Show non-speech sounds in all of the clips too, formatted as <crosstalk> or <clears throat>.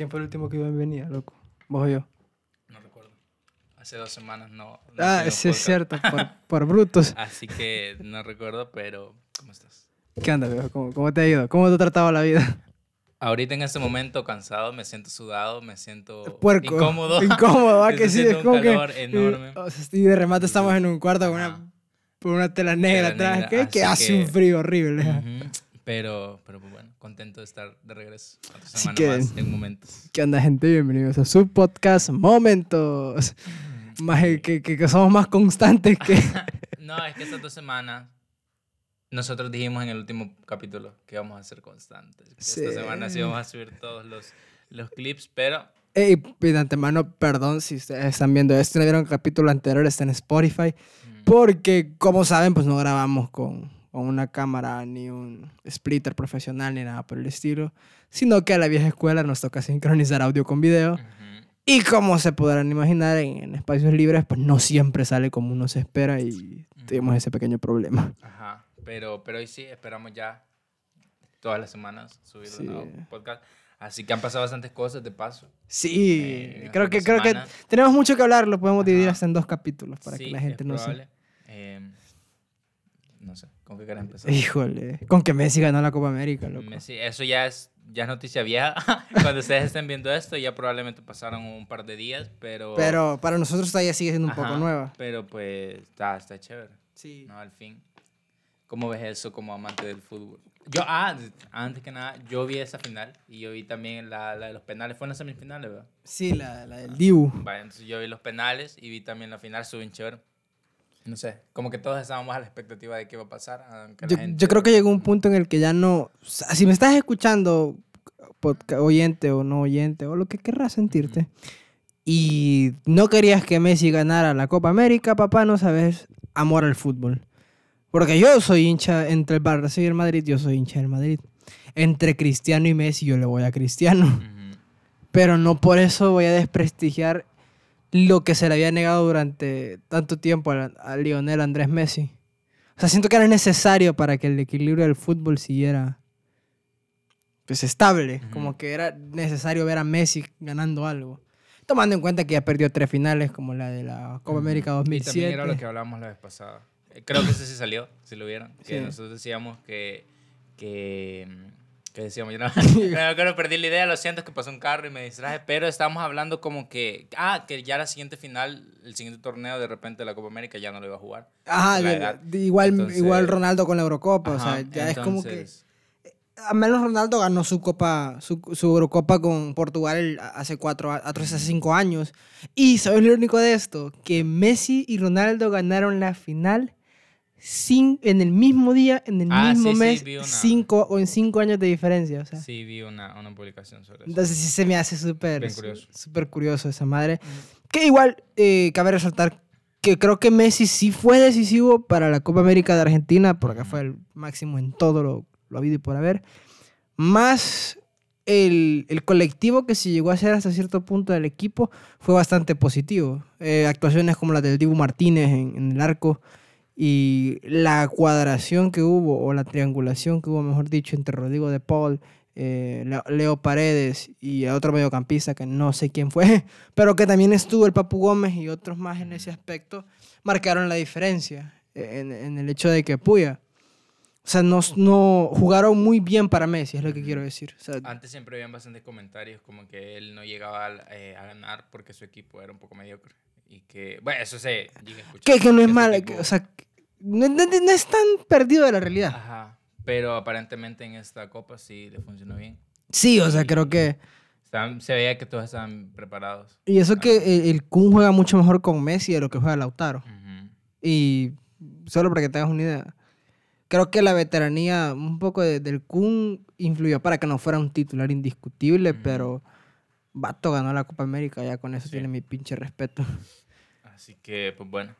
¿Quién fue el último que iba en venida, loco? ¿Vos o yo? No recuerdo. Hace dos semanas no. no Ah, sí, es cierto, por, <laughs> por brutos. Así que no recuerdo, pero ¿cómo estás? ¿Qué onda, viejo? ¿Cómo, ¿Cómo te ha ido? ¿Cómo te ha tratado la vida? Ahorita en este momento cansado, me siento sudado, me siento Puerco. incómodo. Incómodo. <laughs> Estoy Que sí, es como un que... enorme. Y de remate estamos en un cuarto con una, con una tela negra Tela atrás, negra, que, que hace que- un frío horrible. Ujú. Pero, pero pues, bueno, contento de estar de regreso. Otra Así semana que- más en momentos. ¿Qué onda, gente? Bienvenidos a su podcast Momentos. Más, que, que, que somos más constantes que... <laughs> No, es que estas dos semanas nosotros dijimos en el último capítulo que íbamos a ser constantes. que Sí. Esta semana sí íbamos a subir todos los, los clips, pero Ey, de antemano, perdón si ustedes están viendo esto, no vieron el capítulo anterior, está en Spotify. mm, Porque, como saben, pues no grabamos con, con una cámara ni un splitter profesional ni nada por el estilo. Sino que a la vieja escuela nos toca sincronizar audio con video. ujú, Y como se podrán imaginar, en, en espacios libres, pues no siempre sale como uno se espera y tuvimos ese pequeño problema. ajá. Pero, pero hoy sí, esperamos ya todas las semanas subir Sí. un nuevo podcast. Así que han pasado bastantes cosas de paso. Sí, Eh, creo que, creo que tenemos mucho que hablar, lo podemos dividir Ajá. hasta en dos capítulos para Sí, que la gente no se... Eh, no sé, ¿con qué quieres empezar? Híjole, con que Messi ganó la Copa América, loco. Messi, eso ya es, ya es noticia vieja. <laughs> Cuando ustedes estén viendo esto, ya probablemente pasaron un par de días, pero... Pero para nosotros todavía sigue siendo un poco Ajá, nueva. Pero pues está, está chévere, Sí. ¿no? Al fin. ¿Cómo ves eso como amante del fútbol? Yo, ah, antes que nada, yo vi esa final y yo vi también la, la de los penales. Fue en las semifinales, ¿verdad? Sí, la, la del Dibu. Vaya, entonces yo vi los penales y vi también la final, estuvo bien chévere. No sé, como que todos estábamos a la expectativa de qué iba a pasar. Yo, gente- yo creo que llegó un punto en el que ya no... si me estás escuchando, podca- oyente o no oyente, o lo que querrás sentirte, y no querías que Messi ganara la Copa América, papá, no sabes amor al fútbol. Porque yo soy hincha, entre el Barça y el Madrid, yo soy hincha del Madrid. Entre Cristiano y Messi, yo le voy a Cristiano. Pero no por eso voy a desprestigiar lo que se le había negado durante tanto tiempo a, a Lionel Andrés Messi. O sea, siento que era necesario para que el equilibrio del fútbol siguiera pues estable. Como que era necesario ver a Messi ganando algo. Tomando en cuenta que ya perdió tres finales, como la de la Copa América Y 2007. también era lo que hablábamos la vez pasada. Eh, Creo que ese sí salió, si lo vieron. Que Sí. nosotros decíamos que. que mm, que decíamos, yo no, <laughs> <laughs> no acuerdo, perdí la idea, lo siento, es que pasó un carro y me distraje, pero estábamos hablando como que, ah, que ya la siguiente final, el siguiente torneo, de repente la Copa América ya no lo iba a jugar. Ajá, igual, Entonces- igual Ronaldo con la Eurocopa. o Ajá, sea, ya es como que... entonces, A menos Ronaldo ganó su copa, su, su Eurocopa con Portugal el- hace cuatro, hace cinco años. Y ¿sabes lo único de esto? Que Messi y Ronaldo ganaron la final sin, en el mismo día, en el Ah, mismo sí, sí, mes, una. cinco o en cinco años de diferencia. O sea, Sí, vi una, una publicación sobre eso. entonces sí se me hace súper curioso. súper curioso esa madre. Que igual eh, cabe resaltar que creo que Messi sí fue decisivo para la Copa América de Argentina, porque fue el máximo en todo lo, lo habido y por haber. Más el, el colectivo que se llegó a hacer hasta cierto punto del equipo fue bastante positivo. Eh, actuaciones como la del Dibu Martínez en, en el arco y la cuadración que hubo, o la triangulación que hubo, mejor dicho, entre Rodrigo de Paul, eh, Leo- Paredes y otro mediocampista que no sé quién fue, <laughs> pero que también estuvo el Papu Gómez y otros más en ese aspecto, marcaron la diferencia en, en el hecho de que Puya. O sea, no, no jugaron muy bien para Messi, es lo que quiero decir. O sea, Antes siempre habían bastantes comentarios como que él no llegaba a, eh, a ganar porque su equipo era un poco mediocre. Y que, bueno, eso se llega a escuchar. que, que no es su mal, equipo- que- o sea, no, no- no es tan perdido de la realidad. Ajá. Pero aparentemente en esta copa sí le funcionó bien. Sí, o sea, creo que... Se veía que todos estaban preparados. Y eso que el, el Kun juega mucho mejor con Messi de lo que juega Lautaro. Ujú. Y solo para que tengas una idea, creo que la veteranía un poco de- del Kun influyó para que no fuera un titular indiscutible, pero Vato ganó la Copa América, ya con eso Sí. tiene mi pinche respeto. Así que, pues bueno.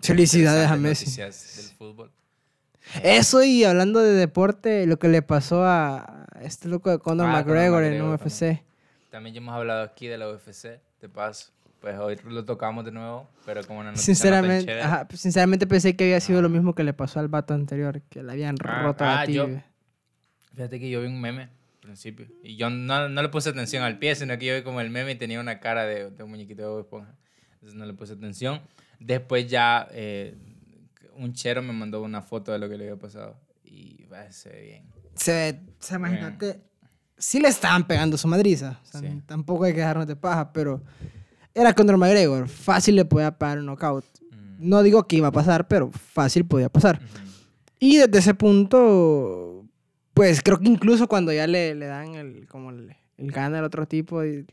Felicidades a Messi. Del fútbol. Eso y hablando de deporte, lo que le pasó a este loco de Conor Ah, Conor McGregor en McGregor UFC. También ya hemos hablado aquí de la UFC, de paso. Pues hoy lo tocamos de nuevo, pero como una noticia no Sinceramente, chévere. ajá, pues, sinceramente pensé que había sido lo mismo que le pasó al vato anterior, que le habían Ah, roto ah, la yo- tibia. Fíjate que yo vi un meme al principio. Y yo no, no le puse atención al pie, sino que yo vi como el meme y tenía una cara de, de un muñequito de Bob Esponja. Entonces no le puse atención. Después ya eh, un chero me mandó una foto de lo que le había pasado. Y va, se ve bien. Se, se imagínate. Sí le estaban pegando su madriza. O sea, Sí. Tampoco hay que dejarnos de paja, pero era Conor McGregor. Fácil le podía pagar un knockout. Mm. No digo que iba a pasar, pero fácil podía pasar. Ujú. Y desde ese punto, pues creo que incluso cuando ya le, le dan el, como el, el gana al otro tipo, y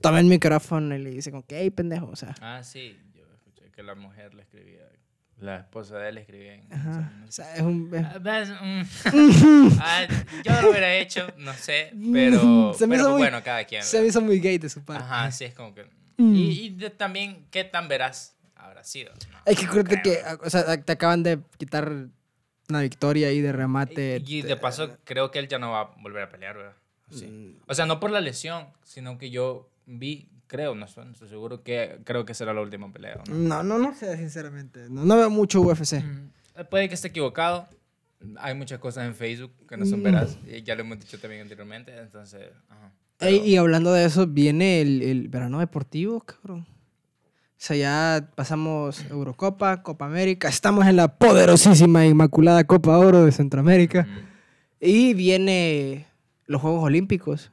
toma el micrófono y le dice como que, hey, pendejo, o sea. Ah, sí, que la mujer le escribía, la esposa de él escribía en... Ajá. O sea, es un... es- Ah, mm. <laughs> Yo lo hubiera hecho, no sé, pero, <laughs> Se me pero hizo muy- bueno, cada quien. se me hizo muy gay de su parte. Ajá, sí, es como que... Mm. Y, y de- también, ¿qué tan veraz habrá sido? No, Es que no acuérdate que, creo. o sea, te acaban de quitar una victoria ahí de remate. Y, y de paso, creo que él ya no va a volver a pelear, ¿verdad? Sí. Mm. O sea, no por la lesión, sino que yo vi, creo, no estoy, no estoy seguro, que creo que será la última pelea. ¿o ¿no? No, no, no sé, sinceramente. No, no veo mucho UFC. Mm, Puede que esté equivocado. Hay muchas cosas en Facebook que no son Mm. veraz. Y ya lo hemos dicho también anteriormente. Entonces, ajá. Ey, Pero- y hablando de eso, viene el, el verano deportivo, cabrón. O sea, ya pasamos Eurocopa, Copa América, estamos en la poderosísima inmaculada Copa Oro de Centroamérica. Ujú. Y viene los Juegos Olímpicos.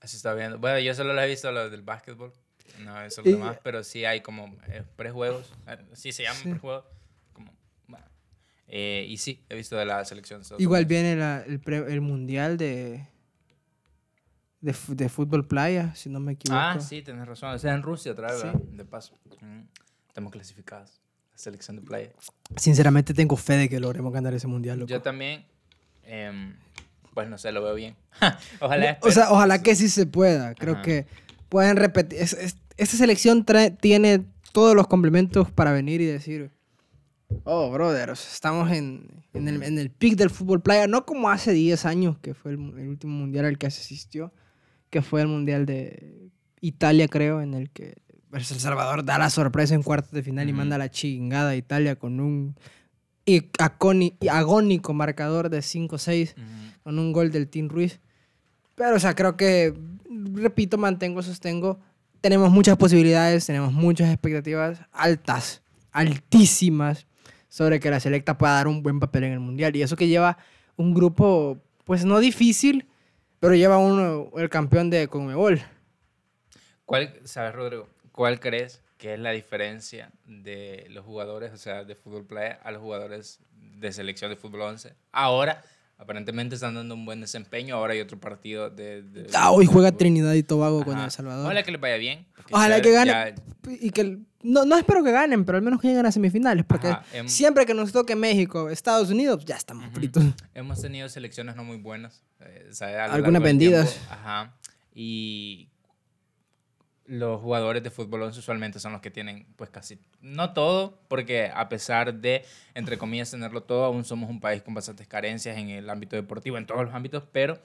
Así está viendo. Bueno, yo solo lo he visto los del básquetbol. No, eso lo demás. Pero sí hay como eh, prejuegos. eh, Sí se llaman Sí. prejuegos. Como, bueno. Eh, y sí, he visto de la selección. Igual viene la- el, pre- el Mundial de, de, de fútbol playa, si no me equivoco. Ah, sí, tienes razón. O sea, en Rusia otra vez, Sí. De paso. Mm. Estamos clasificados. La selección de playa. Sinceramente tengo fe de que logremos ganar ese Mundial, loco. Yo también, em, pues no sé, lo veo bien. <laughs> Ojalá. O sea, ojalá que sí se pueda. Creo Ajá. que pueden repetir. es- es- esta selección trae- tiene todos los complementos para venir y decir, oh, brothers, estamos en, en el, en el peak del fútbol playa. No como hace 10 años, que fue el, el último mundial al que asistió, que fue el mundial de Italia, creo, en el que El Salvador da la sorpresa en cuartos de final y Ujú. manda la chingada a Italia con un y- y agónico marcador de 5-6 Ujú. Con un gol del Team Ruiz. Pero, o sea, creo que, repito, mantengo, sostengo, tenemos muchas posibilidades, tenemos muchas expectativas altas, altísimas, sobre que la selecta pueda dar un buen papel en el Mundial. Y eso que lleva un grupo, pues no difícil, pero lleva uno, el campeón de Conmebol. ¿Cuál, sabes, Rodrigo, cuál crees que es la diferencia de los jugadores, o sea, de fútbol playa a los jugadores de selección de fútbol 11? Ahora, aparentemente están dando un buen desempeño. Ahora hay otro partido de. de- Ah, hoy juega. Trinidad y Tobago con Ajá. El Salvador. Ojalá que les vaya bien. Ojalá ya- que gane. ya- Y que, no, no espero que ganen, pero al menos que lleguen a semifinales. Porque Ajá, em- siempre que nos toque México, Estados Unidos, ya estamos Ujú. fritos. Hemos tenido selecciones no muy buenas. eh, o sea, Algunas vendidas. tiempo. Ajá. Y los jugadores de fútbol 11 usualmente son los que tienen, pues casi, no todo, porque a pesar de, entre comillas, tenerlo todo, aún somos un país con bastantes carencias en el ámbito deportivo, en todos los ámbitos, pero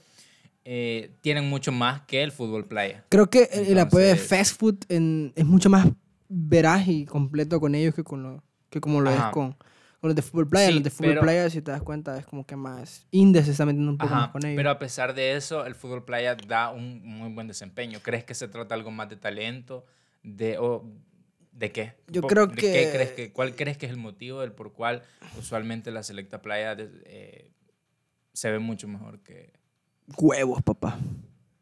eh, tienen mucho más que el fútbol playa. Creo que el- el apoyo de fast food en- es mucho más veraz y completo con ellos que, con lo, que como lo Ajá. es con, con los de fútbol playa. Sí, los de fútbol pero- playa, si te das cuenta, es como que más Indes se está metiendo un poco Ajá, más con ellos. pero a pesar de eso, el fútbol playa da un muy buen desempeño. ¿Crees que se trata algo más de talento? ¿De, o, ¿de qué? Yo creo ¿de que- qué crees que, ¿Cuál crees que es el motivo del por cual usualmente la selecta playa eh, se ve mucho mejor que... Huevos, papá.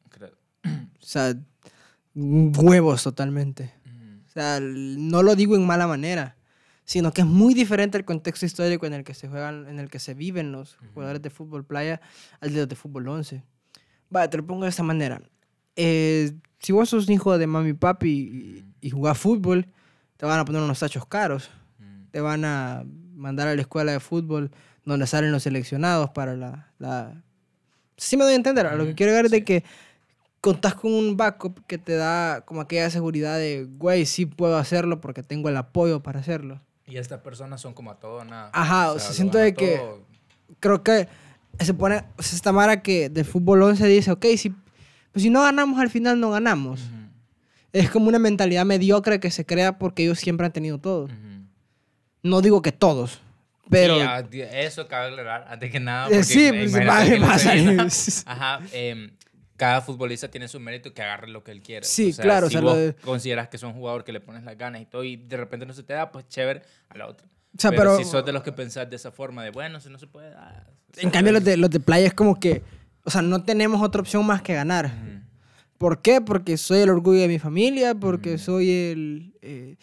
creo? <clears throat> O sea, huevos totalmente. Ujú. O sea, no lo digo en mala manera, sino que es muy diferente el contexto histórico en el que se juegan, en el que se viven los Ujú. jugadores de fútbol playa al de los de fútbol 11. Vale, te lo pongo de esta manera. Eh, si vos sos hijo de mami y papi y, y jugás fútbol, te van a poner unos tachos caros. Ujú. Te van a mandar a la escuela de fútbol donde salen los seleccionados para la... la... Sí me doy a entender. Lo que quiero llegar es de que contás con un backup que te da como aquella seguridad de, güey, sí puedo hacerlo porque tengo el apoyo para hacerlo. Y estas personas son como a todo nada. Ajá, o sea, siento de que- todo. Creo que se pone, o sea, esta mara que del fútbol 11 dice, ok, si, pues si no ganamos al final no ganamos. Ujú, Es como una mentalidad mediocre que se crea porque ellos siempre han tenido todo. ujú. No digo que todos, Pero... Sí, ah, eso cabe aclarar, antes que nada. Eh, Porque sí, pues, va- va a salir. <laughs> Ajá, em, cada futbolista tiene su mérito que agarre lo que él quiere. Sí, O sea, claro, o Si sea, lo vos de- consideras que sos un jugador que le pones las ganas y todo y de repente no se te da, pues chévere a la otra. O sea, pero, pero- si sos de los que pensás de esa forma, de bueno, si no se puede. ah, En cambio, los de, los de playa es como que, o sea, no tenemos otra opción más que ganar. ¿Por qué? Porque soy el orgullo de mi familia, porque soy el, eh,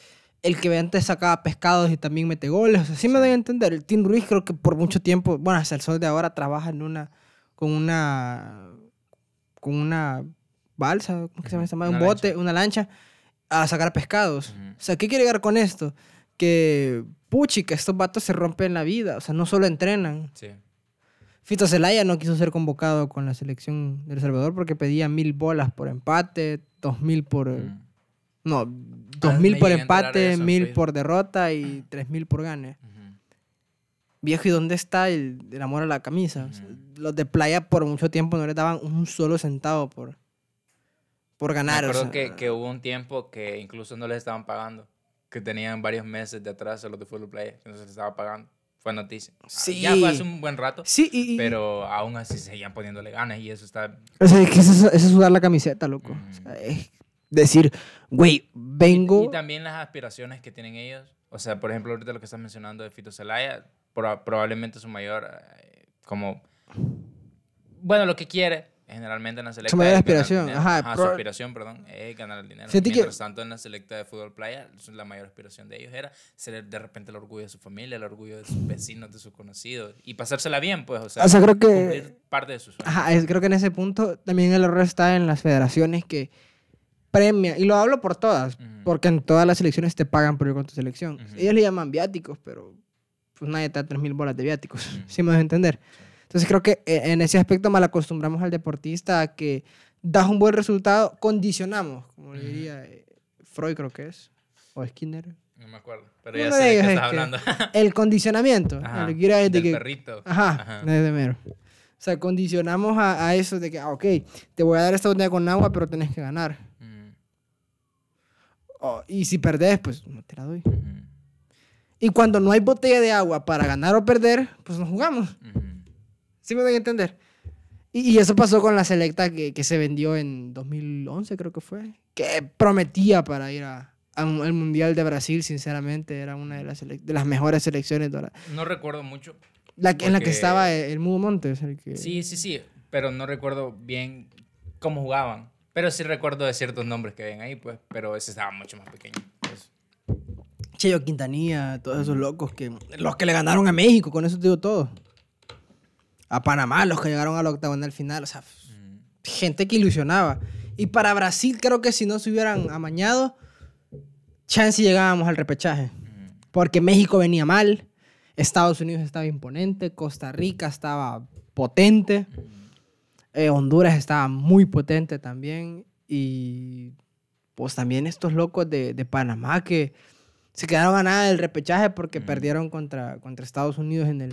el que antes sacaba pescados y también mete goles. O sea, sí me doy a entender. El Team Ruiz creo que por mucho tiempo, bueno, hasta el sol de ahora trabaja en una, con una, con una balsa, ¿cómo que se llama madre? Un bote, lancha. una lancha, a sacar pescados. O sea, ¿qué quiere llegar con esto? Que, puchi, que estos vatos se rompen la vida. O sea, no solo entrenan. Sí. Fito Zelaya no quiso ser convocado con la selección de El Salvador porque pedía mil bolas por empate, dos mil por... Mm. No, me dos mil por de empate, mil por derrota y tres mil por gane. Viejo, ¿y dónde está el, el amor a la camisa? O sea, los de playa por mucho tiempo no le daban un solo centavo por, por ganar. o acuerdo sea, que, que hubo un tiempo que incluso no les estaban pagando. Que tenían varios meses de atrás a los de Fútbol Playa. Que no se les estaba pagando. Fue noticia. Sí. Ya fue hace un buen rato. Sí, y, y- Pero aún así seguían poniéndole ganas y eso está... o sea, es que eso, eso es sudar la camiseta, loco. O sea, Mm. es decir, güey, vengo... Y, y también las aspiraciones que tienen ellos. O sea, por ejemplo, ahorita lo que estás mencionando de Fito Zelaya, proba- probablemente su mayor, eh, como... Bueno, lo que quiere generalmente en la selecta mayor es ganar aspiración, ajá, su aspiración, perdón, es ganar el dinero. Que- Mientras tanto, en la selecta de fútbol playa, la mayor aspiración de ellos era ser de repente el orgullo de su familia, el orgullo de sus vecinos, de sus conocidos y pasársela bien, pues, o sea, O sea, creo que- cumplir parte de sus sueños. Ajá, es- creo que en ese punto también el error está en las federaciones que premian, y lo hablo por todas, porque en todas las selecciones te pagan por ir con tu selección. Ellos le llaman viáticos, pero pues nadie te da 3.000 bolas de viáticos, <laughs> si me dejas entender. Entonces creo que eh, en ese aspecto mal acostumbramos al deportista a que das un buen resultado, condicionamos, como le diría eh, Freud creo que es, o Skinner. No me acuerdo, pero ya sé de qué es estás hablando. <laughs> El condicionamiento. Ajá, quiero es de del que perrito. Ajá, Ajá. desde mero. O sea, condicionamos a, a eso de que, ah, ok, te voy a dar esta botella con agua, pero tenés que ganar. Mm, Oh, y si perdés, pues no te la doy. ujú, Y cuando no hay botella de agua para ganar o perder, pues no jugamos. ujú. ¿Sí me doy a entender? Y, y eso pasó con la selecta que, que se vendió en 2011, creo que fue. Que prometía para ir a, a un- al Mundial de Brasil, sinceramente. Era una de las, de las mejores selecciones. la- No recuerdo mucho. la que- en la que Porque- estaba el, el Mudo Montes. El que, Sí, sí, sí, pero no recuerdo bien cómo jugaban. Pero sí recuerdo de ciertos nombres que ven ahí, pues, pero ese estaba mucho más pequeño. Cheyo Quintanilla, todos esos locos que los que le ganaron a México, con eso te digo todo. A Panamá, los que llegaron a la octagonal final, o sea, gente que ilusionaba. Y para Brasil creo que si no se hubieran amañado, chance llegábamos al repechaje. Porque México venía mal, Estados Unidos estaba imponente, Costa Rica estaba potente, eh, Honduras estaba muy potente también. Y pues también estos locos de, de Panamá que se quedaron a nada del repechaje porque Mm. perdieron contra, contra Estados Unidos en el,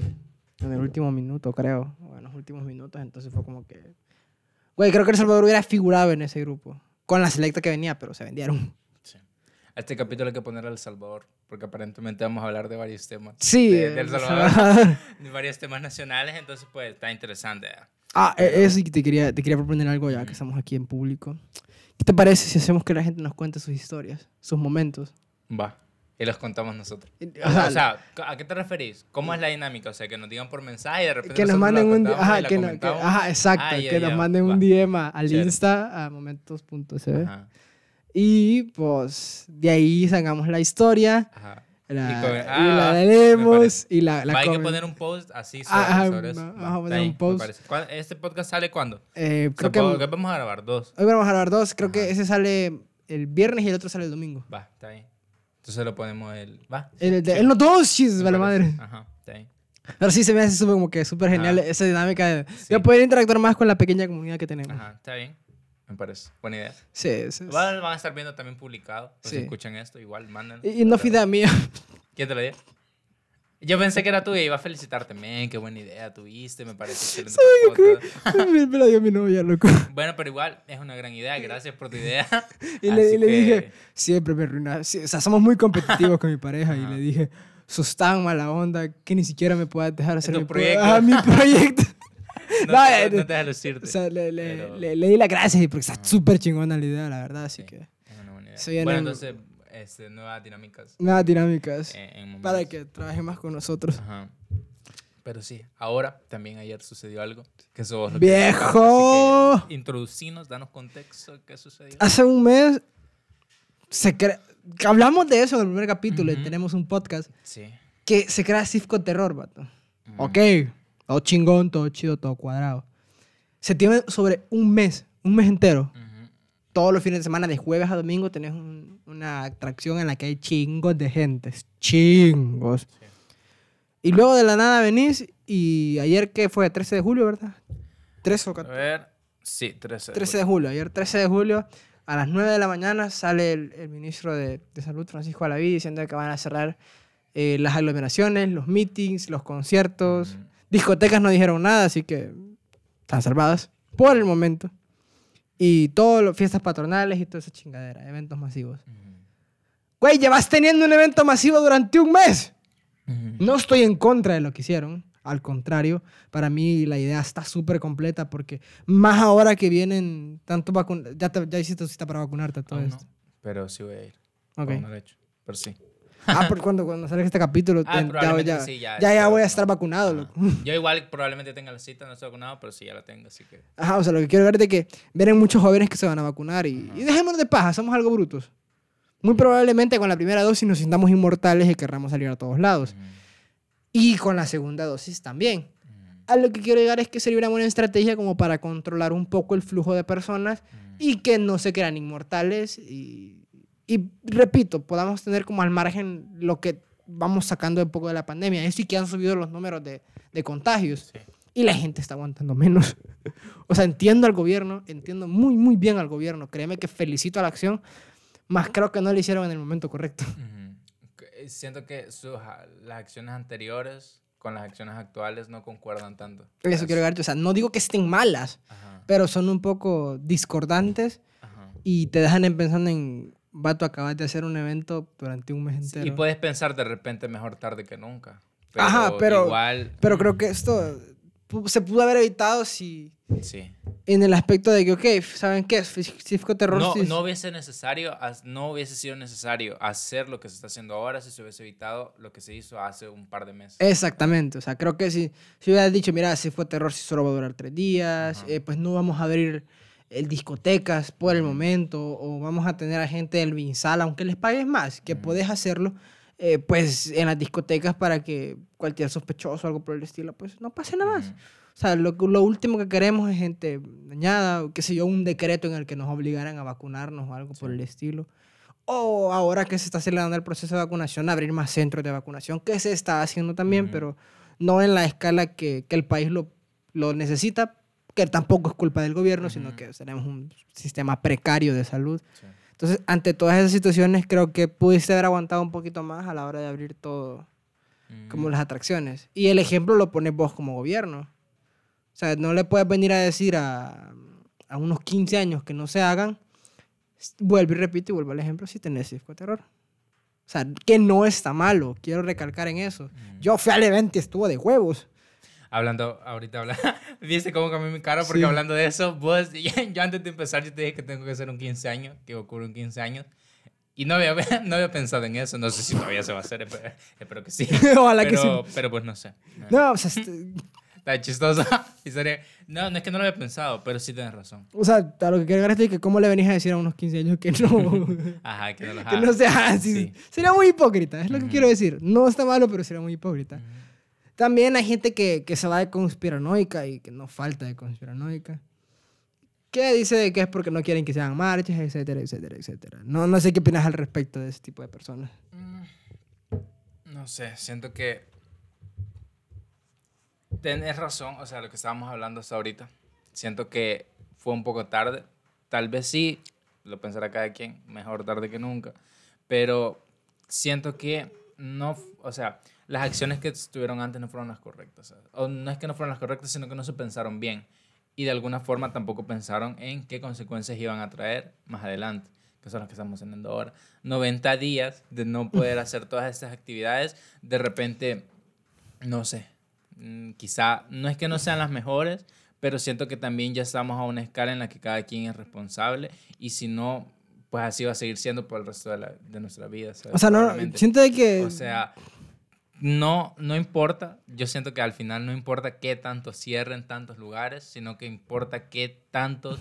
en el último minuto, creo. O en los últimos minutos. Entonces fue como que. Güey, creo que El Salvador hubiera figurado en ese grupo. Con la selecta que venía, pero se vendieron. sí. A este capítulo hay que poner El Salvador, porque aparentemente vamos a hablar de varios temas. Sí. De, El del Salvador, Salvador. <laughs> de varios temas nacionales, entonces pues está interesante. ¿eh? Ah, eh, eso sí que te quería, te quería proponer algo ya que estamos aquí en público. ¿Qué te parece si hacemos que la gente nos cuente sus historias, sus momentos? Va. Y los contamos nosotros. O O sea, ¿a qué te referís? ¿Cómo es la dinámica? O sea, que nos digan por mensaje y de repente que nos manden un y ajá, que no- que- ajá, exacto, Ah, que ya, nos manden va. un DM al Chévere. Insta a momentos.cb Ajá, y pues de ahí sacamos la historia, ajá. la, Y y con- la ah, leemos y la, la hay que poner un post así sobre, Ah, ajá, sobre eso. va- Va, vamos a poner está un post. parece. ¿Cuál- ¿Este podcast sale cuándo? Eh, creo que que vamos a grabar dos. hoy vamos a grabar dos, creo que Ajá. ese sale el viernes y el otro sale el domingo. Va, está bien. Entonces lo ponemos el... Va. El, de- no dos, chis, vale madre. Ajá, está bien. Pero sí se me hace súper como que súper genial Ajá. esa dinámica de, Sí. de poder interactuar más con la pequeña comunidad que tenemos. Ajá, está bien. Me parece. Buena idea. Sí, sí. Igual van a estar viendo también publicado. Pues Sí. Si escuchan esto, igual manden. Y, y no fui de mía. ¿Quién te lo dio? Yo pensé que era tuya y iba a felicitarte, men, qué buena idea tuviste, me parece excelente. podcast". <laughs> me, me la dio mi novia, loco. <laughs> Bueno, pero igual es una gran idea, gracias por tu idea. <laughs> Y le, y le que- dije, siempre me arruinas. O sea, somos muy competitivos con mi pareja. Y Ajá. le dije, sos tan mala onda que ni siquiera me puedas dejar hacer mi, pro- proyecto. ajá, mi proyecto. No, No, te, no te dejes lucirte. O sea, le, le, Pero- le, le di las gracias porque está súper chingona la idea, la verdad, así Sí. que... Es una buena idea. Vienen- Bueno, entonces, este, nuevas dinámicas Nada dinámicas. en, en para que trabaje más con nosotros. Ajá. Pero sí, ahora también ayer sucedió algo. Que querés ¡Viejo! que Introducinos, danos contexto, ¿qué sucedió? Hace un mes se cre- hablamos de eso en el primer capítulo y Ujú. tenemos un podcast Sí. que se crea Cifco Terror, vato. Ujú. Ok, todo chingón, todo chido, todo cuadrado. Se tiene sobre un mes, un mes entero. Ujú. Todos los fines de semana, de jueves a domingo, tenés un- una atracción en la que hay chingos de gente. Chingos. Sí. Y luego de la nada venís y ayer que fue 13 de julio, ¿verdad? 13 o A 14. ver, sí, 13. 13 de julio. Ayer 13 de julio, a las 9 de la mañana, sale el, el ministro de, de Salud, Francisco Alaví, diciendo que van a cerrar eh, las aglomeraciones, los meetings, los conciertos. Ujú. Discotecas no dijeron nada, así que están salvadas por el momento. Y todas las fiestas patronales y toda esa chingadera, eventos masivos. Ujú. Güey, llevas teniendo un evento masivo durante un mes. Ujú. No estoy en contra de lo que hicieron. Al contrario, para mí la idea está súper completa porque más ahora que vienen tanto vacunas. Ya, ya hiciste tu cita para vacunarte todo no, esto. pero sí voy a ir. Ok. No lo he hecho, pero sí. Ah, <laughs> porque cuando, cuando salga este capítulo, Ah, te- ya, ya, sí, ya ya, ya voy a vacunado. estar vacunado, Ajá. loco. <laughs> Yo igual probablemente tenga la cita, no estoy vacunado, pero sí ya la tengo, así que... Ajá, o sea, lo que quiero ver es de que vienen muchos jóvenes que se van a vacunar y, y dejémonos de paja, somos algo brutos. Muy probablemente con la primera dosis nos sintamos inmortales y querramos salir a todos lados. Ujú. Y con la segunda dosis también. Ujú. A lo que quiero llegar es que sería una buena estrategia como para controlar un poco el flujo de personas y que no se crean inmortales. Y, y repito, podamos tener como al margen lo que vamos sacando un poco de la pandemia. Es sí que han subido los números de, de contagios Sí. y la gente está aguantando menos. <laughs> o sea, entiendo al gobierno, entiendo muy, muy bien al gobierno. Créeme que felicito a la acción, más creo que no lo hicieron en el momento correcto. Ujú. Que- Siento que sus, a- las acciones anteriores con las acciones actuales no concuerdan tanto. Eso quiero llegar. O sea, no digo que estén malas, Ajá, pero son un poco discordantes ajá. y te dejan en pensando en, vato, acabas de hacer un evento durante un mes entero. Y puedes pensar de repente mejor tarde que nunca. Ajá, pero- Igual. Pero creo que esto se pudo haber evitado si Sí. en el aspecto de que, ok, ¿saben qué? Cifco Terror No, sí- no hubiese necesario, no hubiese sido necesario hacer lo que se está haciendo ahora si se hubiese evitado lo que se hizo hace un par de meses. Exactamente, o sea, creo que si, si hubieras dicho, mira, si fue terror, si solo va a durar tres días, eh, pues no vamos a abrir el discotecas por el momento, o vamos a tener a gente del Vinsal, aunque les pagues más, que Ujú. puedes hacerlo, eh, pues en las discotecas para que cualquier sospechoso o algo por el estilo, pues no pase nada más. Ujú. O sea, lo, lo último que queremos es gente dañada, o qué sé yo, un decreto en el que nos obligaran a vacunarnos o algo por Sí. el estilo. O ahora que se está acelerando el proceso de vacunación, abrir más centros de vacunación, que se está haciendo también, Ujú. pero no en la escala que, que el país lo, lo necesita, que tampoco es culpa del gobierno, sino Ujú. que tenemos un sistema precario de salud. Sí. Entonces, ante todas esas situaciones, creo que pudiste haber aguantado un poquito más a la hora de abrir todo, como Ujú. las atracciones. Y el ejemplo lo pones vos como gobierno. O sea, no le puedes venir a decir a, a unos 15 años que no se hagan. Vuelvo y repito y vuelvo al ejemplo si tenés circo de terror. O sea, que no está malo. Quiero recalcar en eso. Ujú. Yo fui al evento y estuvo de huevos. Hablando, ahorita hablando, <laughs> ¿viste cómo cambió mi cara? Porque Sí. hablando de eso, vos, <laughs> yo antes de empezar, yo te dije que tengo que hacer un 15 años, que ocurre un 15 años. Y no había, <laughs> no había pensado en eso, no sé si todavía se va a hacer, espero, espero que sí. Ojalá que pero, sí. pero pues no sé. No, o sea, este- Está chistoso. No, no es que no lo había pensado, pero sí tienes razón. o sea, a lo que quiero llegar es que cómo le venís a decir a unos 15 años que no, Ajá, que no lo que no sea así. Sí. Sería muy hipócrita, es lo que Ujú. quiero decir. No está malo, pero sería muy hipócrita. Ujú. También hay gente que, que se va de conspiranoica y que no falta de conspiranoica. Que dice que es porque no quieren que se hagan marchas, etcétera, etcétera, etcétera. No, no sé qué opinas al respecto de ese tipo de personas. Mm, No sé, siento que tenés razón, o sea, lo que estábamos hablando hasta ahorita. Siento que fue un poco tarde. Tal vez sí, lo pensará cada quien, mejor tarde que nunca. Pero siento que no, o sea, las acciones que estuvieron antes no fueron las correctas. ¿sabes? O no es que no fueron las correctas, sino que no se pensaron bien. Y de alguna forma tampoco pensaron en qué consecuencias iban a traer más adelante. Que son las que estamos teniendo ahora, 90 días de no poder hacer todas estas actividades, de repente, no sé, mm, quizá no es que no sean las mejores, pero siento que también ya estamos a una escala en la que cada quien es responsable y si no, pues así va a seguir siendo por el resto de, la, de nuestra vida. ¿sabes? O sea, no, siento de que... O sea, no, no importa, yo siento que al final no importa qué tanto cierren tantos lugares, sino que importa qué tantos,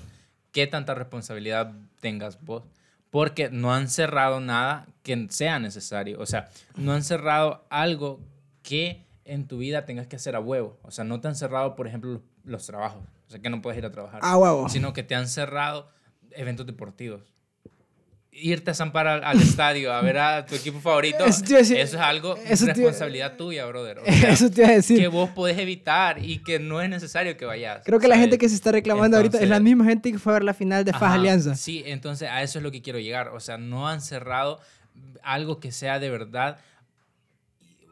qué tanta responsabilidad tengas vos. Porque no han cerrado nada que sea necesario. O sea, no han cerrado algo que en tu vida tengas que hacer a huevo. O sea, no te han cerrado, por ejemplo, los, los trabajos. O sea, que no puedes ir a trabajar. Ah, huevo. Sino que te han cerrado eventos deportivos. Irte a zampar al, al estadio a ver a tu equipo favorito, Eso te iba a decir- eso es algo, eso te iba- responsabilidad tuya, brother. O <laughs> sea, Eso te iba a decir. que vos podés evitar y que no es necesario que vayas. Creo que la gente que se está reclamando ahorita es la misma gente que fue a ver la final de Faz Alianza. Sí, entonces a eso es lo que quiero llegar. O sea, no han cerrado algo que sea de verdad,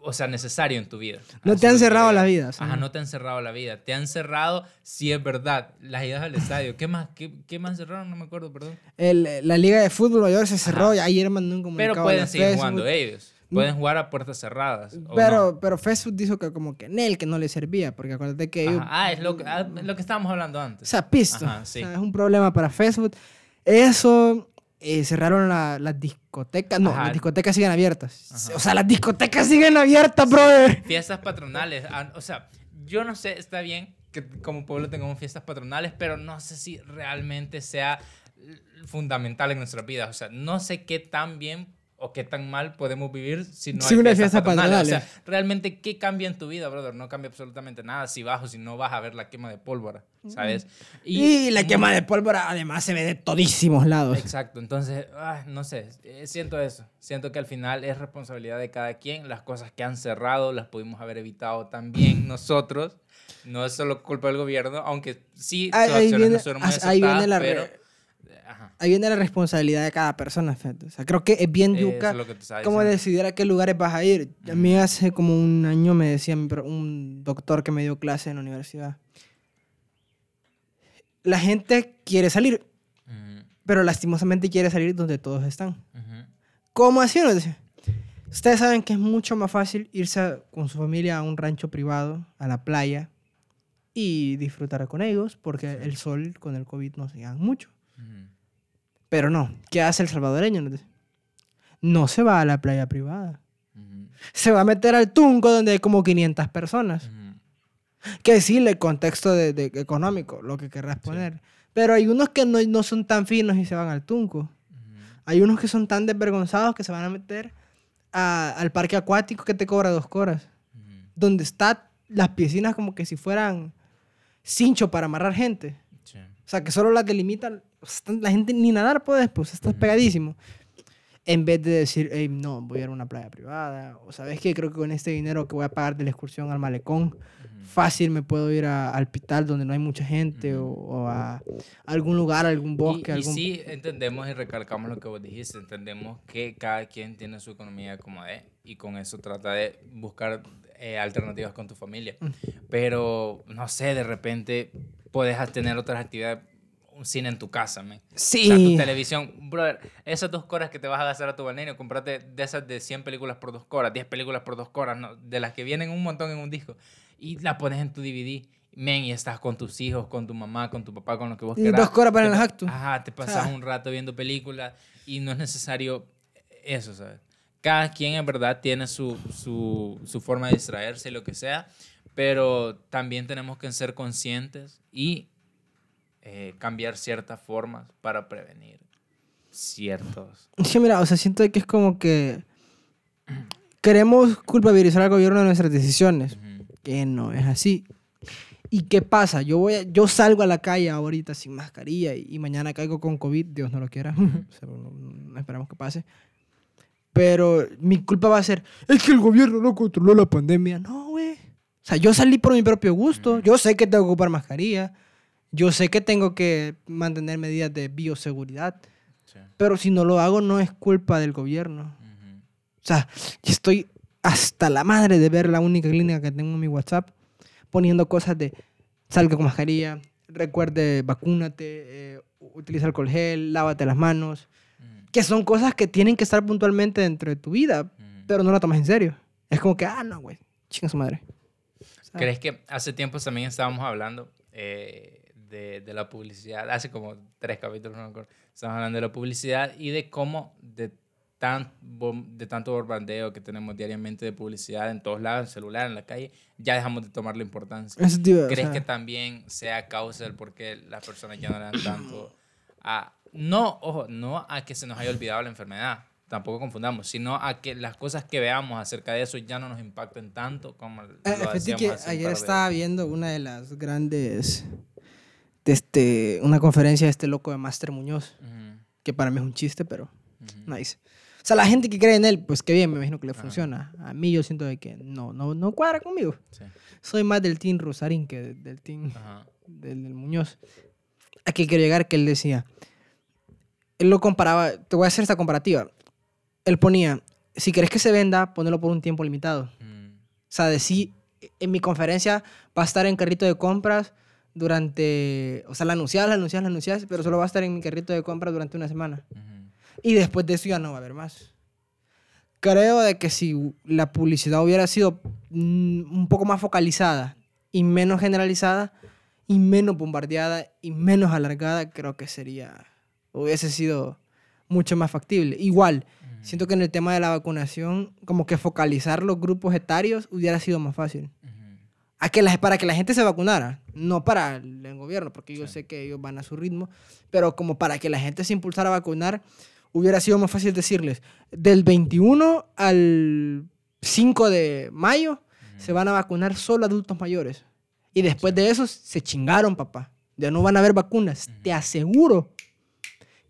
o sea, necesario en tu vida. No te han cerrado la vida, sí. Ajá, no te han cerrado la vida. Te han cerrado si es verdad. Las idas al estadio. ¿Qué más? ¿Qué, qué más cerraron? No me acuerdo, perdón. El- la Liga de Fútbol Mayor se cerró Ajá. y ayer mandó un comunicado. Pero pueden seguir Facebook. jugando ellos. Pueden jugar a puertas cerradas. ¿o Pero, no? pero Facebook dijo que como que Nel que no le servía, porque acuérdate que ellos... Ah, es lo, que- ah, lo que estábamos hablando O antes. sea, pisto. Ajá, sí. O sea, es un problema para Facebook. Eso, eh, cerraron la- las discotecas. No, Ajá. las discotecas siguen abiertas. Ajá. O sea, las discotecas siguen abiertas, brother. fiestas patronales. ah, O sea, yo no sé, está bien que como pueblo tengamos fiestas patronales, pero no sé si realmente sea fundamental en nuestras vidas. O sea, no sé qué tan bien o qué tan mal podemos vivir si no Sin hay una fiesta patronales. O patronal, sea, realmente, ¿qué cambia en tu vida, brother? No cambia absolutamente nada si vas o si no vas a ver la quema de pólvora, ¿sabes? Y, la quema de pólvora además se ve de todísimos lados. Exacto, entonces, ah, no sé, eh, siento eso. Siento que al final es responsabilidad de cada quien. Las cosas que han cerrado las pudimos haber evitado también <laughs> nosotros. No es solo culpa del gobierno, aunque sí, Ahí- ahí acciones viene- muy ahí viene la pero... Ajá, Ahí viene la responsabilidad de cada persona, fíjate. O sea, creo que es bien yuca es diciendo. decidir a qué lugares vas a ir. A mí hace como un año me decía un doctor que me dio clase en la universidad. La gente quiere salir, Ujú, pero lastimosamente quiere salir donde todos están. ujú, ¿Cómo así? Ustedes saben que es mucho más fácil irse a- con su familia a un rancho privado, a la playa, y disfrutar con ellos, porque el sol con el COVID no se llegan mucho. Pero no, ¿qué hace el salvadoreño? No se va a la playa privada. Se va a meter al Tunco donde hay como 500 personas. Que decirle el contexto de, de económico, lo que querrás poner. Pero hay unos que no, no son tan finos y se van al Tunco. Hay unos que son tan desvergonzados que se van a meter a- al parque acuático que te cobra dos coras. Donde están las piscinas como que si fueran cincho para amarrar gente. O sea, que solo las delimitan. La gente ni nadar puede, pues estás pegadísimo. En vez de decir, hey, no, voy a ir a una playa privada. O sabes que creo que con este dinero que voy a pagar de la excursión al malecón, fácil me puedo ir a- al hospital donde no hay mucha gente o, o a algún lugar, algún bosque. Y, y algún... sí entendemos y recalcamos lo que vos dijiste, entendemos que cada quien tiene su economía como de y con eso trata de buscar eh, alternativas con tu familia. Pero, no sé, de repente puedes tener otras actividades, un cine en tu casa, man. Sí. O sea, tu televisión, brother, esas dos horas que te vas a gastar a tu balneario, comprate de esas de 100 películas por dos horas, 10 películas por dos horas, ¿no? de las que vienen un montón en un disco, y la pones en tu DVD. Men, y estás con tus hijos, con tu mamá, con tu papá, con lo que vos Y quieras. dos horas para Te el pa- acto. Ajá, te pasas Ah. un rato viendo películas y no es necesario eso, ¿sabes? Cada quien en verdad tiene su, su, su forma de distraerse y lo que sea, pero también tenemos que ser conscientes y eh, cambiar ciertas formas para prevenir ciertos. Sí, mira, o sea, siento que es como que queremos culpabilizar al gobierno de nuestras decisiones, Ujú, que no es así. ¿Y qué pasa? Yo, voy a- yo salgo a la calle ahorita sin mascarilla y, y mañana caigo con COVID, Dios no lo quiera, <laughs> O sea, no, no esperamos que pase. Pero mi culpa va a ser, es que el gobierno no controló la pandemia. No, güey. O sea, yo salí por mi propio gusto. Yo sé que tengo que ocupar mascarilla. Yo sé que tengo que mantener medidas de bioseguridad. sí, Pero si no lo hago, no es culpa del gobierno. ujú, O sea, yo estoy hasta la madre de ver la única clínica que tengo en mi WhatsApp poniendo cosas de salga con mascarilla, recuerde, vacúnate, eh, utiliza alcohol gel, lávate las manos. ujú. que son cosas que tienen que estar puntualmente dentro de tu vida, Ujú. pero no la tomas en serio. Es como que, ah, no, güey, chinga su madre. Ah. ¿Crees que hace tiempo también estábamos hablando eh, de, de la publicidad? Hace como tres capítulos, no me acuerdo. Estábamos hablando de la publicidad y de cómo de, tan, de tanto bombardeo que tenemos diariamente de publicidad en todos lados, en celular, en la calle, ya dejamos de tomarle importancia. Eso te iba- o ¿Crees sea, que también sea causa del por qué las personas ya no le dan tanto a... No, ojo, no a que se nos haya olvidado la enfermedad, tampoco confundamos, sino a que las cosas que veamos acerca de eso ya no nos impacten tanto como lo Eh, que ayer estaba viendo una de las grandes, de este, una conferencia de este loco de Master Muñoz, Ujú, que para mí es un chiste, pero ujú. nice. O sea, la gente que cree en él, pues qué bien, me imagino que le Ajá. funciona. A mí yo siento de que no, no, no cuadra conmigo. Sí, Soy más del team Rosarín que de- del team del, del Muñoz. Aquí quiero llegar que él decía, él lo comparaba, te voy a hacer esta comparativa. Él ponía, si querés que se venda, ponelo por un tiempo limitado. mm, O sea, decir, en mi conferencia va a estar en carrito de compras durante, o sea, la anuncias, la anuncias, la anuncias, pero solo va a estar en mi carrito de compras durante una semana. Y después de eso ya no va a haber más. Creo de que si la publicidad hubiera sido mm, un poco más focalizada y menos generalizada y menos bombardeada y menos alargada, creo que sería, hubiese sido mucho más factible. Igual, siento que en el tema de la vacunación, como que focalizar los grupos etarios hubiera sido más fácil. Ujú. A que la, para que la gente se vacunara, no para el, gobierno, porque yo sé que ellos van a su ritmo, pero como para que la gente se impulsara a vacunar, hubiera sido más fácil decirles, del 21 al 5 de mayo se van a vacunar solo adultos mayores. Y después de eso se chingaron, papá. Ya no van a haber vacunas. Te aseguro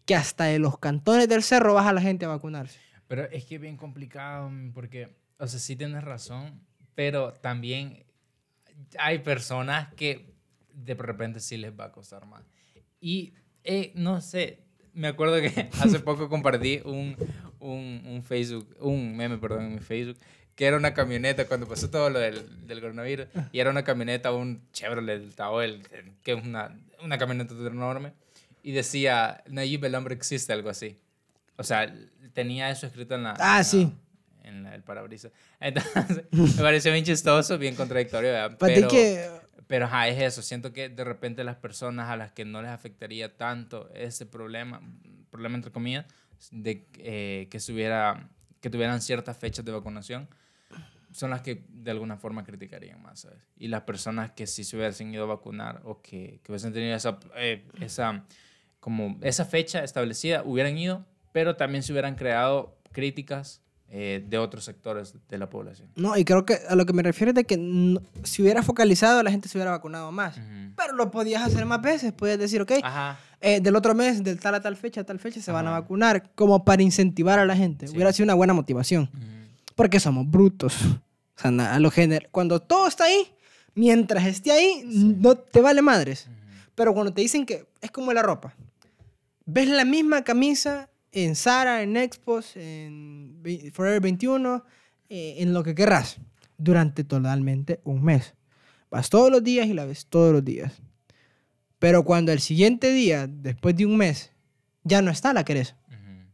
que hasta de los cantones del cerro baja la gente a vacunarse. Pero es que es bien complicado mm, porque, o sea, sí tienes razón, pero también hay personas que de repente sí les va a costar más. Y eh, no sé, me acuerdo que <laughs> hace poco compartí un, un, un Facebook, un meme, perdón, en mi Facebook, que era una camioneta cuando pasó todo lo del, del coronavirus, y era una camioneta, un Chevrolet Tahoe, que es una, una camioneta enorme, y decía, Nayib, el hombre existe, algo así. O sea, tenía eso escrito en la... Ah, en la- sí. En la- el parabrisas. Entonces, <laughs> me pareció bien chistoso, bien contradictorio, ¿verdad? Pero, que... pero ajá, es eso. Siento que de repente las personas a las que no les afectaría tanto ese problema, problema entre comillas, de eh, que, se hubiera- que tuvieran ciertas fechas de vacunación, son las que de alguna forma criticarían más, ¿sabes? Y las personas que sí se hubiesen ido a vacunar o que, que hubiesen tenido esa, eh, esa, como esa fecha establecida, hubieran ido, pero también se hubieran creado críticas eh, de otros sectores de la población. No, y creo que a lo que me refiero es de que no- si hubiera focalizado, la gente se hubiera vacunado más. Ujú. Pero lo podías hacer más veces. Podías decir, ok, Ajá. eh, del otro mes, del tal a tal fecha, a tal fecha, se van a Ajá. vacunar. Como para incentivar a la gente. Sí. Hubiera sido una buena motivación. Ujú. Porque somos brutos. O sea, a lo gener- cuando todo está ahí, mientras esté ahí, no te vale madres. Ujú. Pero cuando te dicen que es como la ropa. Ves la misma camisa en Zara, en Expos, en Ve- Forever 21, eh, en lo que querrás, durante totalmente un mes. Vas todos los días y la ves todos los días. Pero cuando el siguiente día, después de un mes, ya no está, la querés. Ujú.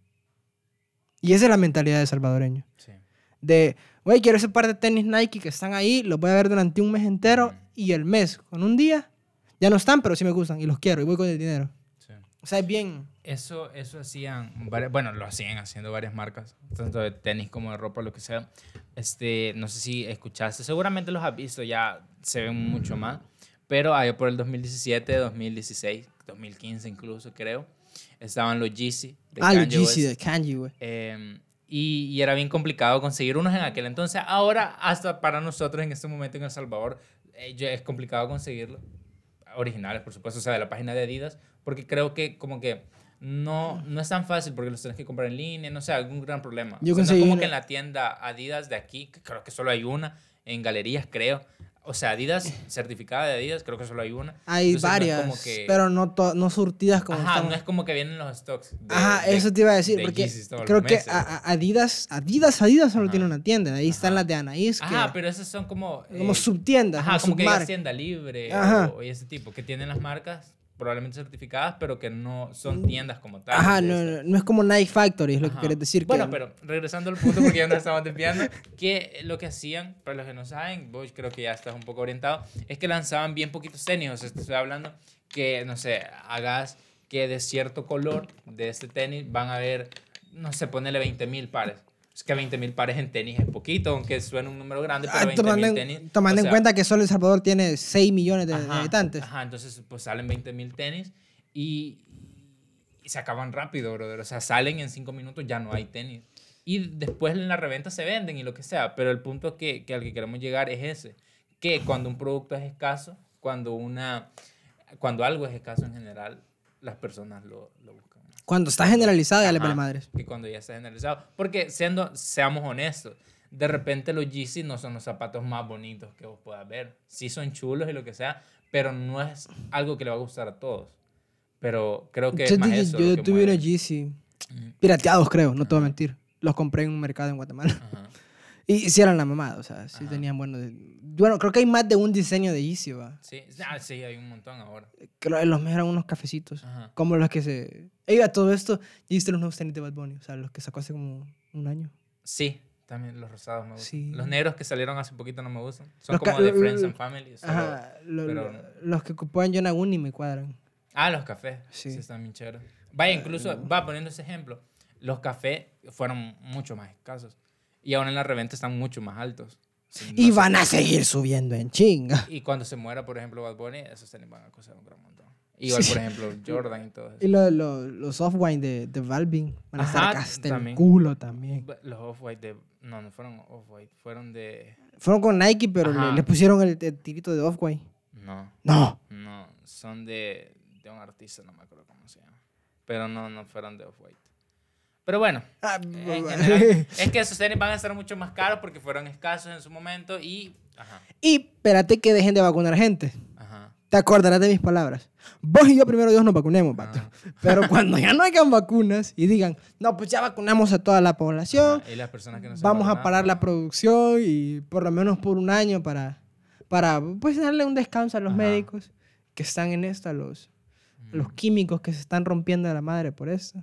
Y esa es la mentalidad de salvadoreño. Sí. De, güey, quiero ese par de tenis Nike que están ahí, los voy a ver durante un mes entero y el mes, con un día, ya no están, pero sí me gustan y los quiero y voy con el dinero. O sea, es bien... Eso, eso hacían, bueno, lo hacían haciendo varias marcas, tanto de tenis como de ropa, lo que sea. Este, no sé si escuchaste, seguramente los has visto, ya se ven mucho más, pero allá por el 2017, 2016, 2015 incluso, creo, estaban los Yeezy. de ah, los Kanye Yeezy West. de Kanji, güey. Eh, y, y era bien complicado conseguir unos en aquel entonces. Ahora, hasta para nosotros en este momento en El Salvador, eh, es complicado conseguirlos. Originales, por supuesto, o sea, de la página de Adidas, porque creo que como que no, no es tan fácil porque los tienes que comprar en línea, no sé, algún gran problema. Yo O sea, no como que en la tienda Adidas de aquí, que creo que solo hay una, en galerías creo. O sea, Adidas, certificada de Adidas, creo que solo hay una. Hay Entonces, no varias, como que- pero no, no surtidas como Ajá, estamos. no es como que vienen los stocks. de- Ajá, de- eso te iba a decir, de porque creo que a- a- Adidas, Adidas, Adidas solo Ajá. tiene una tienda. Ahí están las de Anaís, que Ajá, pero esas son como... como eh, subtiendas, Ajá, como que digas tienda libre Ajá. o, o ese tipo, que tienen las marcas probablemente certificadas, pero que no son tiendas como tal. Ajá, no, no, no es como Nike Factory, es lo que Ajá. quieres decir. Bueno, que, pero regresando al punto, porque ya nos estamos desviando, <laughs> que lo que hacían, para los que no saben, vos creo que ya estás un poco orientado, es que lanzaban bien poquitos tenis. O sea, te estoy hablando que, no sé, hagas que de cierto color de este tenis van a haber, no sé, ponele 20 mil pares. Es que 20 mil pares en tenis es poquito, aunque suene un número grande, pero Ah, 20 tomando mil en, tenis. tomando o en sea, cuenta que solo El Salvador tiene 6 millones de, Ajá, habitantes. Ajá, entonces pues salen 20 mil tenis y, y se acaban rápido, brother. O sea, salen en 5 minutos, ya no hay tenis. Y después en la reventa se venden y lo que sea. Pero el punto que, que al que queremos llegar es ese. Que cuando un producto es escaso, cuando, una, cuando algo es escaso en general, las personas lo, lo buscan. Cuando está generalizado, ya le Ajá, vale madres. Que cuando ya está generalizado. Porque siendo, seamos honestos, de repente los Yeezy no son los zapatos más bonitos que vos puedas ver. Sí son chulos y lo que sea, pero no es algo que le va a gustar a todos. Pero creo que Yo, es más eso. yo que tuve unos Yeezy pirateados, creo, no te voy a mentir. Los compré en un mercado en Guatemala. Ajá. Y sí eran la mamada, o sea, sí Ajá. tenían buenos. Bueno, creo que hay más de un diseño de Yeezy, va. Sí, ah, sí, hay un montón ahora. Creo que los mejores eran unos cafecitos. Ajá. Como los que se. Ey, a todo esto, viste los nuevos tenis de Bad Bunny, o sea, los que sacó hace como un año. Sí, también los rosados me gustan. Sí. Los negros que salieron hace poquito no me gustan. Son Los como de Friends and Family. solo- Ajá, lo- pero- lo- los que ocupaban John Aguni me cuadran. Ah, los cafés. Sí. Sí. están bien chéveres. Vaya, incluso, va poniendo ese ejemplo. Los cafés fueron mucho más escasos. Y ahora en la reventa están mucho más altos. Sí, Y no sé- van a seguir subiendo en chinga. Y cuando se muera, por ejemplo, Bad Bunny, esos tenis van a costar un gran montón. Igual, Sí. por ejemplo, Jordan y todo eso. Y lo- lo- los off-white de, de Balvin van a estar hasta el también. culo también. Los Off-White de... No, no fueron Off-White. Fueron de... Fueron con Nike, pero le, le pusieron el, el tirito de off-white. No, No. no. Son de, de un artista, no me acuerdo cómo se llama. Pero no, no fueron de Off-White. Pero bueno, Ah, en general, es que esos tenis van a estar mucho más caros porque fueron escasos en su momento y... Ajá, y espérate que dejen de vacunar gente. ajá. Te acordarás de mis palabras. Vos y yo primero Dios nos vacunemos, pato. Ah. Pero cuando ya no hayan vacunas y digan, no, pues ya vacunamos a toda la población, Ajá, Y las personas que no se vamos a vacunaron, parar la producción y por lo menos por un año para, para pues darle un descanso a los médicos que están en esto, a los, a los químicos que se están rompiendo a la madre por esto.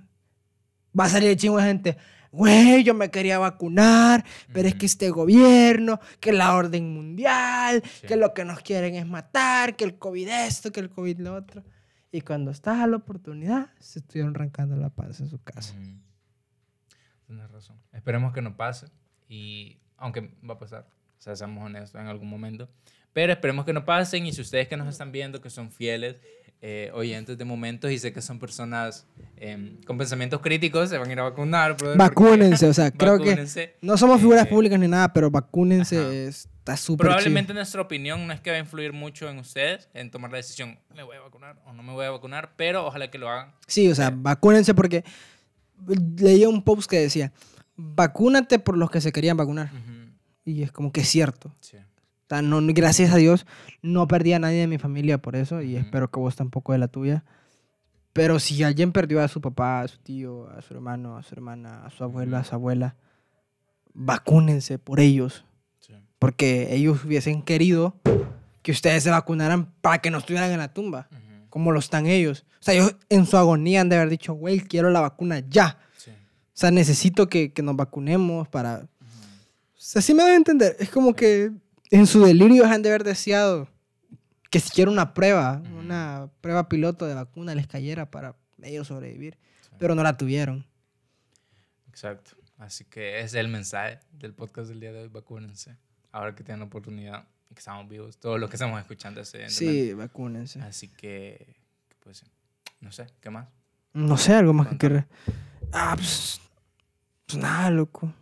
Va a salir chingo de gente, güey, yo me quería vacunar, pero es que este gobierno, que la orden mundial, Sí. que lo que nos quieren es matar, que el COVID esto, que el COVID lo otro. Y cuando estás a la oportunidad, se estuvieron arrancando la panza en su casa. Ujú. Tienes razón. Esperemos que no pase. Y aunque va a pasar, o sea, seamos honestos en algún momento. Pero esperemos que no pasen. Y si ustedes que nos están viendo, que son fieles eh, oyentes de momentos y sé que son personas em, con pensamientos críticos, se van a ir a vacunar. brother, porque- Vacúnense, o sea, <laughs> creo que no somos figuras Eh, públicas ni nada, pero vacúnense, ajá. está súper Probablemente chido. nuestra opinión no es que va a influir mucho en ustedes en tomar la decisión, me voy a vacunar o no me voy a vacunar, pero ojalá que lo hagan. Sí, o sea, Eh. vacúnense porque leía un post que decía, vacúnate por los que se querían vacunar. Y es como que es cierto. sí. O sea, no, gracias a Dios, no perdí a nadie de mi familia por eso y espero que vos tampoco de la tuya. Pero si alguien perdió a su papá, a su tío, a su hermano, a su hermana, a su abuelo, a su abuela, vacúnense por ellos. sí. Porque ellos hubiesen querido que ustedes se vacunaran para que no estuvieran en la tumba, Ujú, como lo están ellos. O sea, ellos en su agonía han de haber dicho, güey, quiero la vacuna ya. sí. O sea, necesito que, que nos vacunemos para... Ujú. O sea, sí me debe entender. Es como que en su delirio han de haber deseado que siquiera una prueba, una prueba piloto de vacuna les cayera para ellos sobrevivir. Sí. Pero no la tuvieron. Exacto. Así que ese es el mensaje del podcast del día de hoy. Vacúnense. Ahora que tienen la oportunidad y que estamos vivos, todos los que estamos escuchando Sí, vacúnense. Así que, pues, no sé, ¿qué más? No sé, algo más que Cuéntame. querer. Ah, pues, pues nada, loco.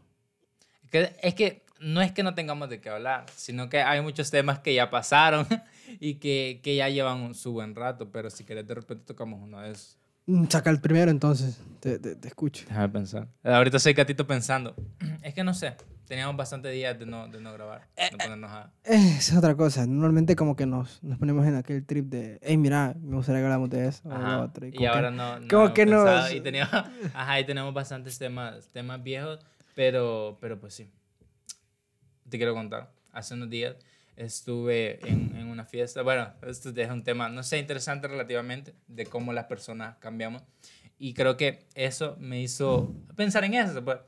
Es que, es que no es que no tengamos de qué hablar, sino que hay muchos temas que ya pasaron <laughs> y que, que ya llevan un- su buen rato, pero si querés de repente tocamos uno de esos. Mm, Saca el primero entonces. Te, te- te escucho. Déjame pensar. Ahorita soy gatito pensando. <clears throat> Es que no sé, teníamos bastante días de no, de no grabar, de ponernos a... Eh, esa es otra cosa. Normalmente como que nos, nos ponemos en aquel trip de, hey, mira, me gustaría que hablamos de eso o Ajá, lo otro. Y, que- ahora no, no como que pensado y teníamos, <laughs> ajá, y tenemos bastantes temas, temas viejos, pero, pero pues sí. Te quiero contar. Hace unos días estuve en, en una fiesta. Bueno, esto es un tema, no sé, interesante relativamente de cómo las personas cambiamos. Y creo que eso me hizo pensar en eso. Pues,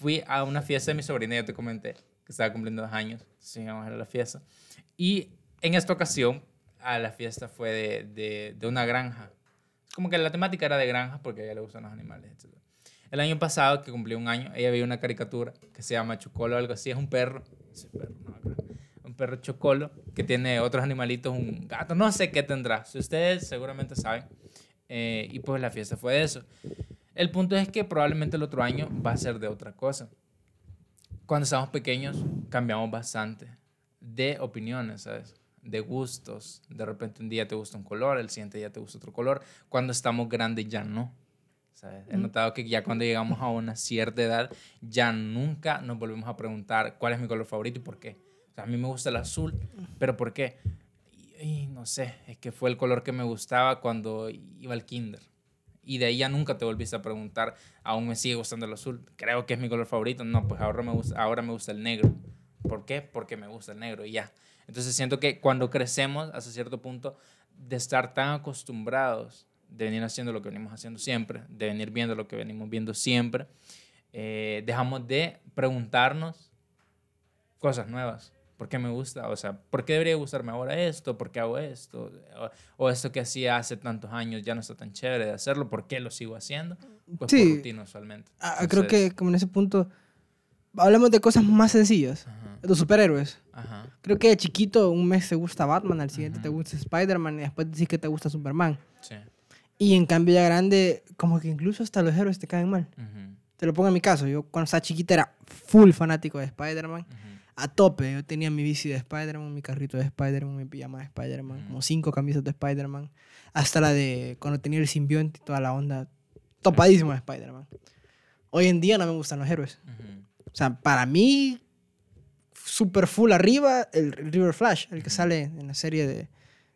fui a una fiesta de mi sobrina, ya te comenté, que estaba cumpliendo dos años, sí, vamos a la fiesta. Y en esta ocasión, a la fiesta fue de, de, de, una granja. Como que la temática era de granja porque a ella le gustan los animales, etc. El año pasado, que cumplió un año, ella vio una caricatura que se llama Chocolo o algo así. Es un perro. Perro no, un perro chocolo que tiene otros animalitos, un gato, no sé qué tendrá. Si ustedes seguramente saben. Eh, y pues la fiesta fue de eso. El punto es que probablemente el otro año va a ser de otra cosa. Cuando estamos pequeños cambiamos bastante de opiniones, ¿sabes? De gustos. De repente un día te gusta un color, el siguiente día te gusta otro color. Cuando estamos grandes ya no. ¿Sabes? He notado que ya cuando llegamos a una cierta edad, ya nunca nos volvemos a preguntar cuál es mi color favorito y por qué. O sea, a mí me gusta el azul, pero ¿por qué? Y, no sé, es que fue el color que me gustaba cuando iba al kinder. Y de ahí ya nunca te volviste a preguntar, aún me sigue gustando el azul, creo que es mi color favorito. No, pues ahora me gusta, ahora me gusta el negro. ¿Por qué? Porque me gusta el negro y ya. Entonces siento que cuando crecemos hasta cierto punto, de estar tan acostumbrados de venir haciendo lo que venimos haciendo siempre, de venir viendo lo que venimos viendo siempre, eh, dejamos de preguntarnos cosas nuevas. ¿Por qué me gusta? O sea, ¿por qué debería gustarme ahora esto? ¿Por qué hago esto? O, esto que hacía hace tantos años ya no está tan chévere de hacerlo. ¿Por qué lo sigo haciendo? Pues sí. por rutina usualmente. Ah, creo que como en ese punto, hablamos de cosas más sencillas. Los superhéroes. Ajá. Creo que de chiquito un mes te gusta Batman, al siguiente te gusta Spider-Man y después decís que te gusta Superman. Sí. Y en cambio ya grande, como que incluso hasta los héroes te caen mal. Te lo pongo en mi caso. Yo cuando estaba chiquita era full fanático de Spider-Man a tope. Yo tenía mi bici de Spider-Man, mi carrito de Spider-Man, mi pijama de Spider-Man, como cinco camisas de Spider-Man, hasta la de cuando tenía el simbionte y toda la onda, topadísimo de Spider-Man. Hoy en día no me gustan los héroes. O sea, para mí, super full arriba, el River Flash, el que sale en la serie de,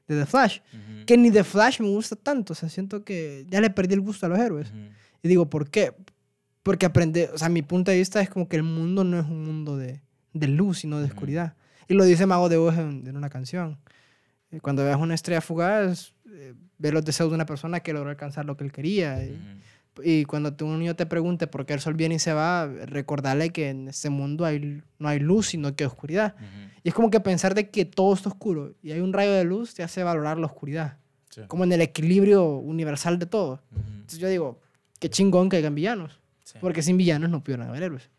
de The Flash. Que ni The Flash me gusta tanto. O sea, siento que ya le perdí el gusto a los héroes. Y digo, ¿por qué? Porque aprende, o sea, mi punto de vista es como que el mundo no es un mundo de, de luz, sino de oscuridad. Y lo dice Mago de Oz en, una canción. Eh, cuando veas una estrella fugaz, eh, ve los deseos de una persona que logró alcanzar lo que él quería. Y, cuando tu niño te pregunte por qué el sol viene y se va, recordarle que en este mundo hay, no hay luz, sino que hay oscuridad. Y es como que pensar de que todo está oscuro y hay un rayo de luz te hace valorar la oscuridad. Como en el equilibrio universal de todo. Entonces yo digo, qué chingón que hayan villanos. Porque sin villanos no pudieran haber héroes.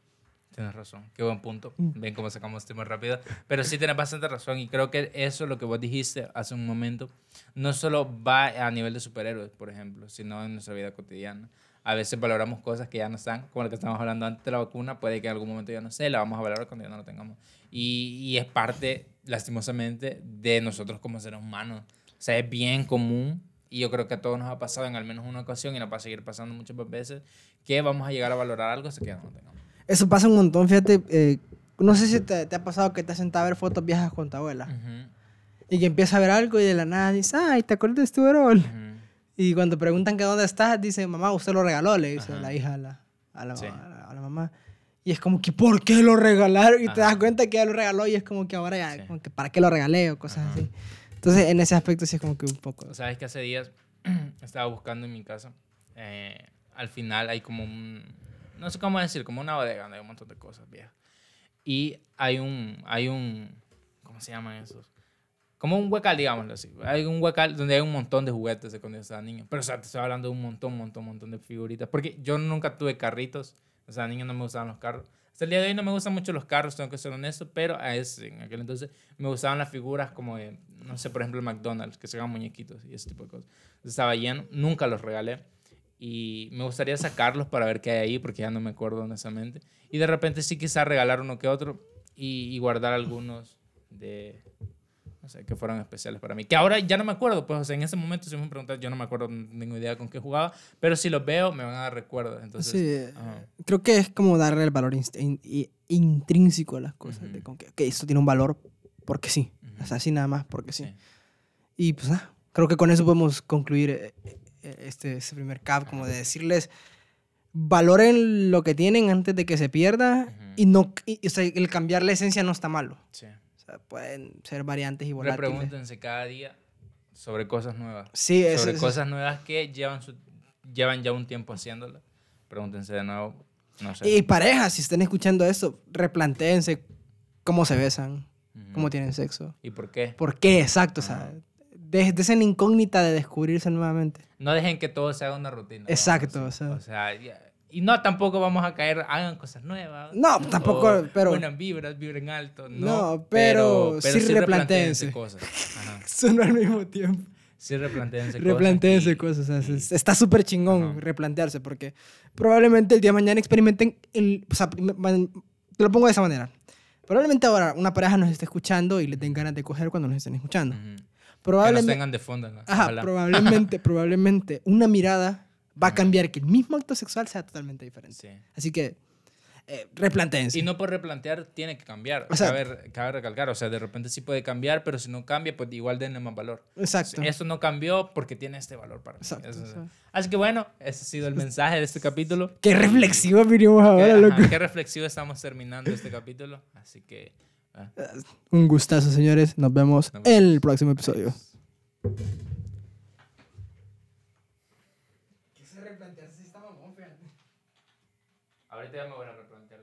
Tienes razón, qué buen punto. Mm. Ven cómo sacamos este muy rápido. Pero sí tienes bastante razón y creo que eso, lo que vos dijiste hace un momento, no solo va a nivel de superhéroes, por ejemplo, sino en nuestra vida cotidiana. A veces valoramos cosas que ya no están, como lo que estamos hablando antes de la vacuna, puede que en algún momento ya no sé, la vamos a valorar cuando ya no lo tengamos. Y, y es parte, lastimosamente, de nosotros como seres humanos. O sea, es bien común y yo creo que a todos nos ha pasado en al menos una ocasión y nos va a seguir pasando muchas veces que vamos a llegar a valorar algo hasta que ya no lo tengamos. Eso pasa un montón, fíjate. Eh, no sé si te, te, ha pasado que te has sentado a ver fotos viejas con tu abuela. Y que empieza a ver algo y de la nada dice, ay, ¿te acuerdas de tu rol? Y cuando preguntan que dónde estás, dice, mamá, usted lo regaló, le dice la hija a la, a la, a, la, mamá. Y es como que, ¿por qué lo regalaron? Y te das cuenta que ella lo regaló y es como que ahora ya, como que, ¿para qué lo regalé? O cosas así. Entonces, en ese aspecto sí es como que un poco... Sabes que hace días <clears throat> estaba buscando en mi casa. Eh, al final hay como un, no sé cómo decir, como una bodega donde hay un montón de cosas viejas. Y hay un, hay un, ¿cómo se llaman esos? Como un huecal, digámoslo así. Hay un huecal donde hay un montón de juguetes de cuando yo estaba niño. Pero, o sea, te estoy hablando de un montón, montón, montón de figuritas. Porque yo nunca tuve carritos. O sea, niño no me gustaban los carros. Hasta el día de hoy no me gustan mucho los carros, tengo que ser honesto. Pero a ese, en aquel entonces me gustaban las figuras como de, no sé, por ejemplo, el McDonald's, que se hagan muñequitos y ese tipo de cosas. estaba lleno. Nunca los regalé y me gustaría sacarlos para ver qué hay ahí, porque ya no me acuerdo honestamente. Y de repente sí quizá regalar uno que otro y, guardar algunos de, no sé, que fueron especiales para mí. Que ahora ya no me acuerdo, pues en ese momento si me preguntas, yo no me acuerdo, tengo idea con qué jugaba, pero si los veo me van a dar recuerdos. Entonces, sí, creo que es como darle el valor intrínseco a las cosas, de con que esto tiene un valor porque sí, así nada más porque sí. Y pues nada, creo que con eso podemos concluir eh, este, este primer cap, como de decirles, valoren lo que tienen antes de que se pierda y no, o sea, el cambiar la esencia no está malo. Sí. O sea, pueden ser variantes y volátiles. Repregúntense cada día sobre cosas nuevas. Sí, eso sobre cosas nuevas que llevan, su, llevan ya un tiempo haciéndolo. Pregúntense de nuevo. No sé. Y parejas, si están escuchando esto, replantéense cómo se besan, Ujú. cómo tienen sexo. ¿Y por qué? ¿Por qué? Exacto, o sea, de, de incógnita de descubrirse nuevamente. No dejen que todo se haga una rutina. Exacto, vamos, o sea. O sea, ya- y no tampoco vamos a caer, hagan cosas nuevas. No, tampoco, o pero- Buenas vibras, vibren alto. No, No, pero sí replantéense replantéense. cosas. Son al mismo tiempo. Sí, replantéense cosas. Replantéense y- cosas. o sea, y- es- está súper chingón Ajá. replantearse porque probablemente el día de mañana experimenten el... O sea, te lo pongo de esa manera. Probablemente ahora una pareja nos esté escuchando y le den ganas de coger cuando nos estén escuchando. Que nos Probablemente... tengan de fondo. ¿no? Ajá, probablemente, <laughs> probablemente una mirada va a cambiar que el mismo acto sexual sea totalmente diferente. Sí. Así que eh, replantéense. Y no por replantear tiene que cambiar. O sea- cabe, cabe recalcar. O sea, de repente sí puede cambiar, pero si no cambia, pues igual denle más valor. Exacto. Eso no cambió porque tiene este valor para mí. Exacto, Eso- exacto. Así que bueno, ese ha sido el mensaje de este capítulo. Qué reflexivo vinimos Qué, ahora, ajá, loco. qué reflexivo estamos terminando este capítulo. Así que... ah, Un gustazo, señores. Nos vemos Nos vemos. en el próximo episodio. Ya